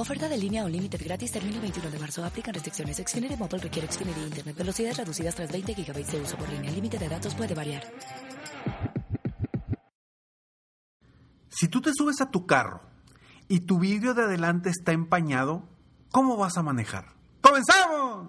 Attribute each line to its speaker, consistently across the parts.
Speaker 1: Oferta de línea Unlimited gratis termina el 21 de marzo. Aplican restricciones. Xfinity Mobile requiere Xfinity Internet. Velocidades reducidas tras 20 GB de uso por línea. El límite de datos puede variar.
Speaker 2: Si tú te subes a tu carro y tu vidrio de adelante está empañado, ¿cómo vas a manejar? ¡Comenzamos!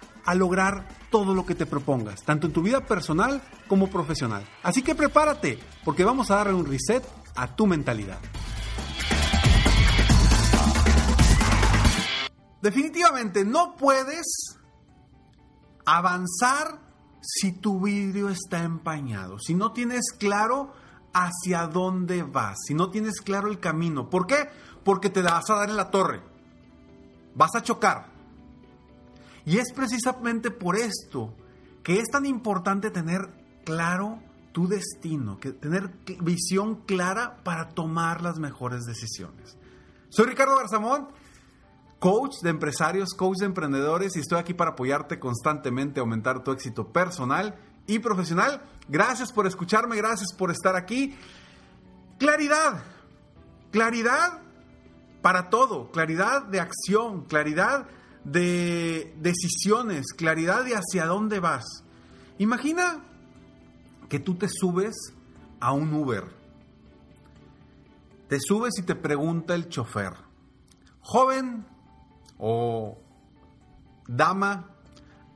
Speaker 2: a lograr todo lo que te propongas, tanto en tu vida personal como profesional. Así que prepárate, porque vamos a darle un reset a tu mentalidad. Definitivamente no puedes avanzar si tu vidrio está empañado, si no tienes claro hacia dónde vas, si no tienes claro el camino. ¿Por qué? Porque te vas a dar en la torre. Vas a chocar. Y es precisamente por esto que es tan importante tener claro tu destino, que tener visión clara para tomar las mejores decisiones. Soy Ricardo Garzamón, coach de empresarios, coach de emprendedores y estoy aquí para apoyarte constantemente a aumentar tu éxito personal y profesional. Gracias por escucharme, gracias por estar aquí. Claridad, claridad para todo, claridad de acción, claridad de decisiones, claridad de hacia dónde vas. Imagina que tú te subes a un Uber. Te subes y te pregunta el chofer, joven o dama,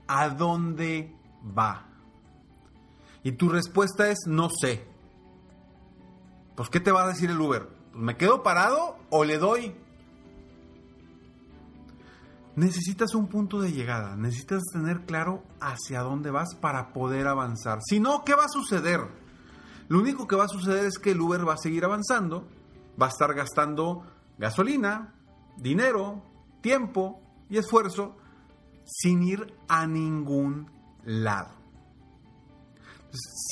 Speaker 2: ¿a dónde va? Y tu respuesta es no sé. Pues ¿qué te va a decir el Uber? Me quedo parado o le doy necesitas un punto de llegada, necesitas tener claro hacia dónde vas para poder avanzar. Si no, ¿qué va a suceder? Lo único que va a suceder es que el Uber va a seguir avanzando, va a estar gastando gasolina, dinero, tiempo y esfuerzo sin ir a ningún lado.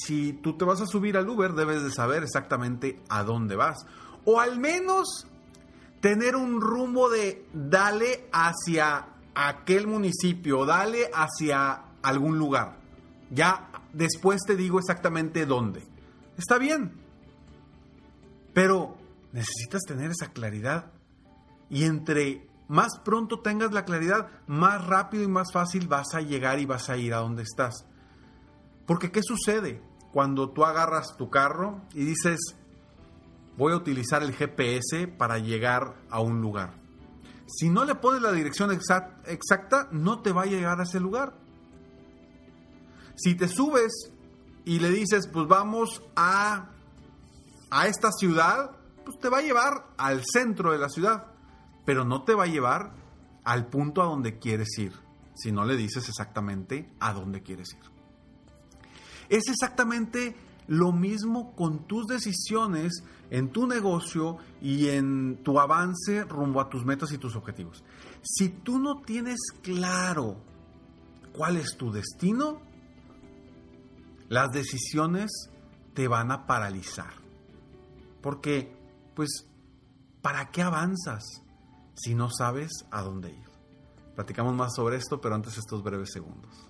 Speaker 2: Si tú te vas a subir al Uber, debes de saber exactamente a dónde vas. O al menos tener un rumbo de dale hacia aquel municipio, dale hacia algún lugar. Ya después te digo exactamente dónde. Está bien. Pero necesitas tener esa claridad. Y entre más pronto tengas la claridad, más rápido y más fácil vas a llegar y vas a ir a donde estás. Porque ¿qué sucede cuando tú agarras tu carro y dices, voy a utilizar el GPS para llegar a un lugar. Si no le pones la dirección exacta, no te va a llegar a ese lugar. Si te subes y le dices, pues vamos a, a esta ciudad, pues te va a llevar al centro de la ciudad, pero no te va a llevar al punto a donde quieres ir, si no le dices exactamente a dónde quieres ir. Es exactamente lo mismo con tus decisiones en tu negocio y en tu avance rumbo a tus metas y tus objetivos. Si tú no tienes claro cuál es tu destino, las decisiones te van a paralizar. Porque, pues, ¿para qué avanzas si no sabes a dónde ir? Platicamos más sobre esto, pero antes estos breves segundos.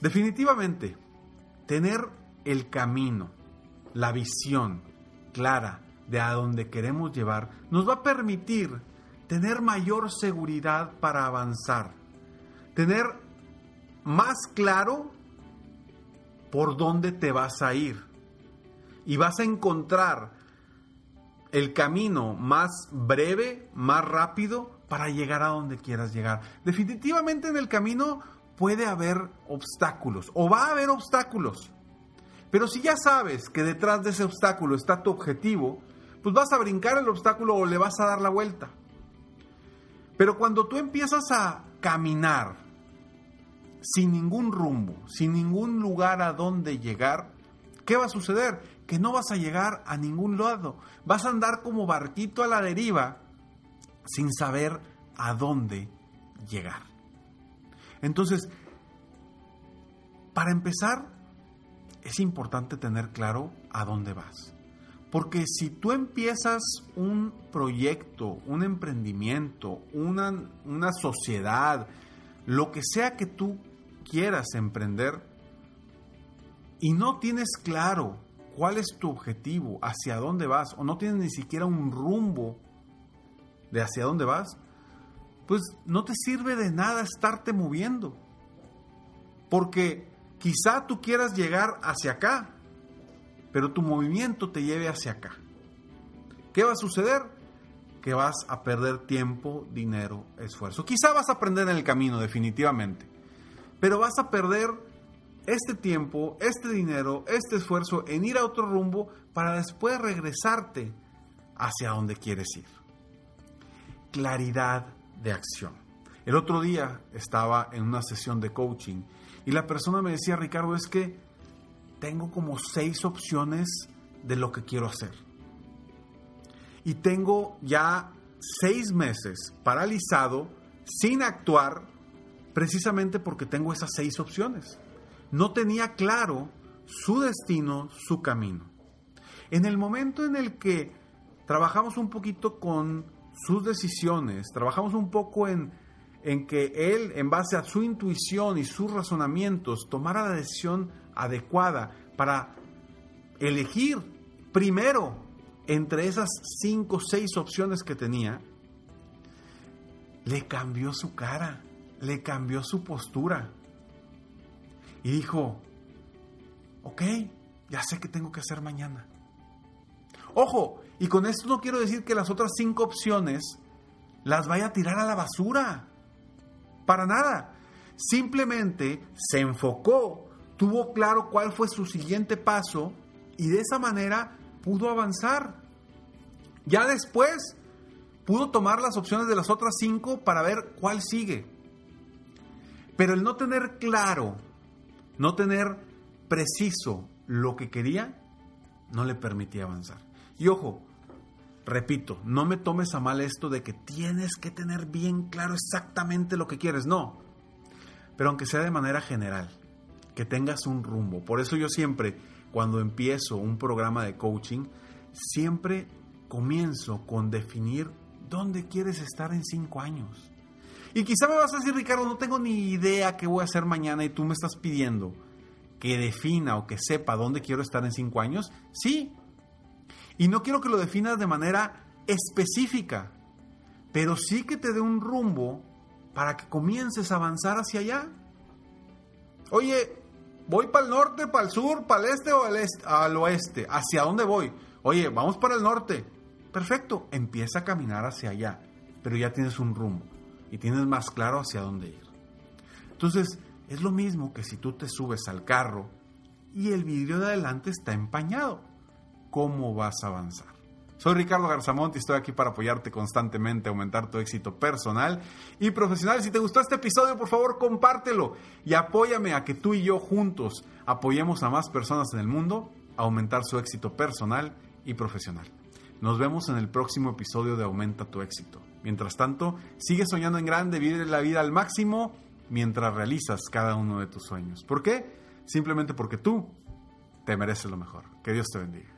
Speaker 2: Definitivamente, tener el camino, la visión clara de a dónde queremos llevar, nos va a permitir tener mayor seguridad para avanzar, tener más claro por dónde te vas a ir y vas a encontrar el camino más breve, más rápido para llegar a donde quieras llegar. Definitivamente en el camino puede haber obstáculos o va a haber obstáculos. Pero si ya sabes que detrás de ese obstáculo está tu objetivo, pues vas a brincar el obstáculo o le vas a dar la vuelta. Pero cuando tú empiezas a caminar sin ningún rumbo, sin ningún lugar a donde llegar, ¿qué va a suceder? Que no vas a llegar a ningún lado. Vas a andar como barquito a la deriva sin saber a dónde llegar. Entonces, para empezar, es importante tener claro a dónde vas. Porque si tú empiezas un proyecto, un emprendimiento, una, una sociedad, lo que sea que tú quieras emprender, y no tienes claro cuál es tu objetivo, hacia dónde vas, o no tienes ni siquiera un rumbo de hacia dónde vas, pues no te sirve de nada estarte moviendo. Porque quizá tú quieras llegar hacia acá, pero tu movimiento te lleve hacia acá. ¿Qué va a suceder? Que vas a perder tiempo, dinero, esfuerzo. Quizá vas a aprender en el camino, definitivamente. Pero vas a perder este tiempo, este dinero, este esfuerzo en ir a otro rumbo para después regresarte hacia donde quieres ir. Claridad de acción. El otro día estaba en una sesión de coaching y la persona me decía, Ricardo, es que tengo como seis opciones de lo que quiero hacer. Y tengo ya seis meses paralizado sin actuar precisamente porque tengo esas seis opciones. No tenía claro su destino, su camino. En el momento en el que trabajamos un poquito con sus decisiones, trabajamos un poco en, en que él, en base a su intuición y sus razonamientos, tomara la decisión adecuada para elegir primero entre esas cinco o seis opciones que tenía, le cambió su cara, le cambió su postura. Y dijo, ok, ya sé qué tengo que hacer mañana. Ojo, y con esto no quiero decir que las otras cinco opciones las vaya a tirar a la basura. Para nada. Simplemente se enfocó, tuvo claro cuál fue su siguiente paso y de esa manera pudo avanzar. Ya después pudo tomar las opciones de las otras cinco para ver cuál sigue. Pero el no tener claro, no tener preciso lo que quería, no le permitía avanzar. Y ojo, repito, no me tomes a mal esto de que tienes que tener bien claro exactamente lo que quieres, no. Pero aunque sea de manera general, que tengas un rumbo. Por eso yo siempre, cuando empiezo un programa de coaching, siempre comienzo con definir ¿Dónde quieres estar en cinco años? Y quizá me vas a decir, Ricardo, no tengo ni idea qué voy a hacer mañana y tú me estás pidiendo que defina o que sepa dónde quiero estar en cinco años. Sí. Y no quiero que lo definas de manera específica, pero sí que te dé un rumbo para que comiences a avanzar hacia allá. Oye, ¿voy para el norte, para el sur, para el este o al, este, al oeste? ¿Hacia dónde voy? Oye, vamos para el norte. Perfecto, empieza a caminar hacia allá, pero ya tienes un rumbo y tienes más claro hacia dónde ir. Entonces, es lo mismo que si tú te subes al carro y el vidrio de adelante está empañado. ¿Cómo vas a avanzar? Soy Ricardo Garzamont y estoy aquí para apoyarte constantemente, aumentar tu éxito personal y profesional. Si te gustó este episodio, por favor, compártelo y apóyame a que tú y yo juntos apoyemos a más personas en el mundo a aumentar su éxito personal y profesional. Nos vemos en el próximo episodio de Aumenta tu éxito. Mientras tanto, sigue soñando en grande, vive la vida al máximo mientras realizas cada uno de tus sueños. ¿Por qué? Simplemente porque tú te mereces lo mejor. Que Dios te bendiga.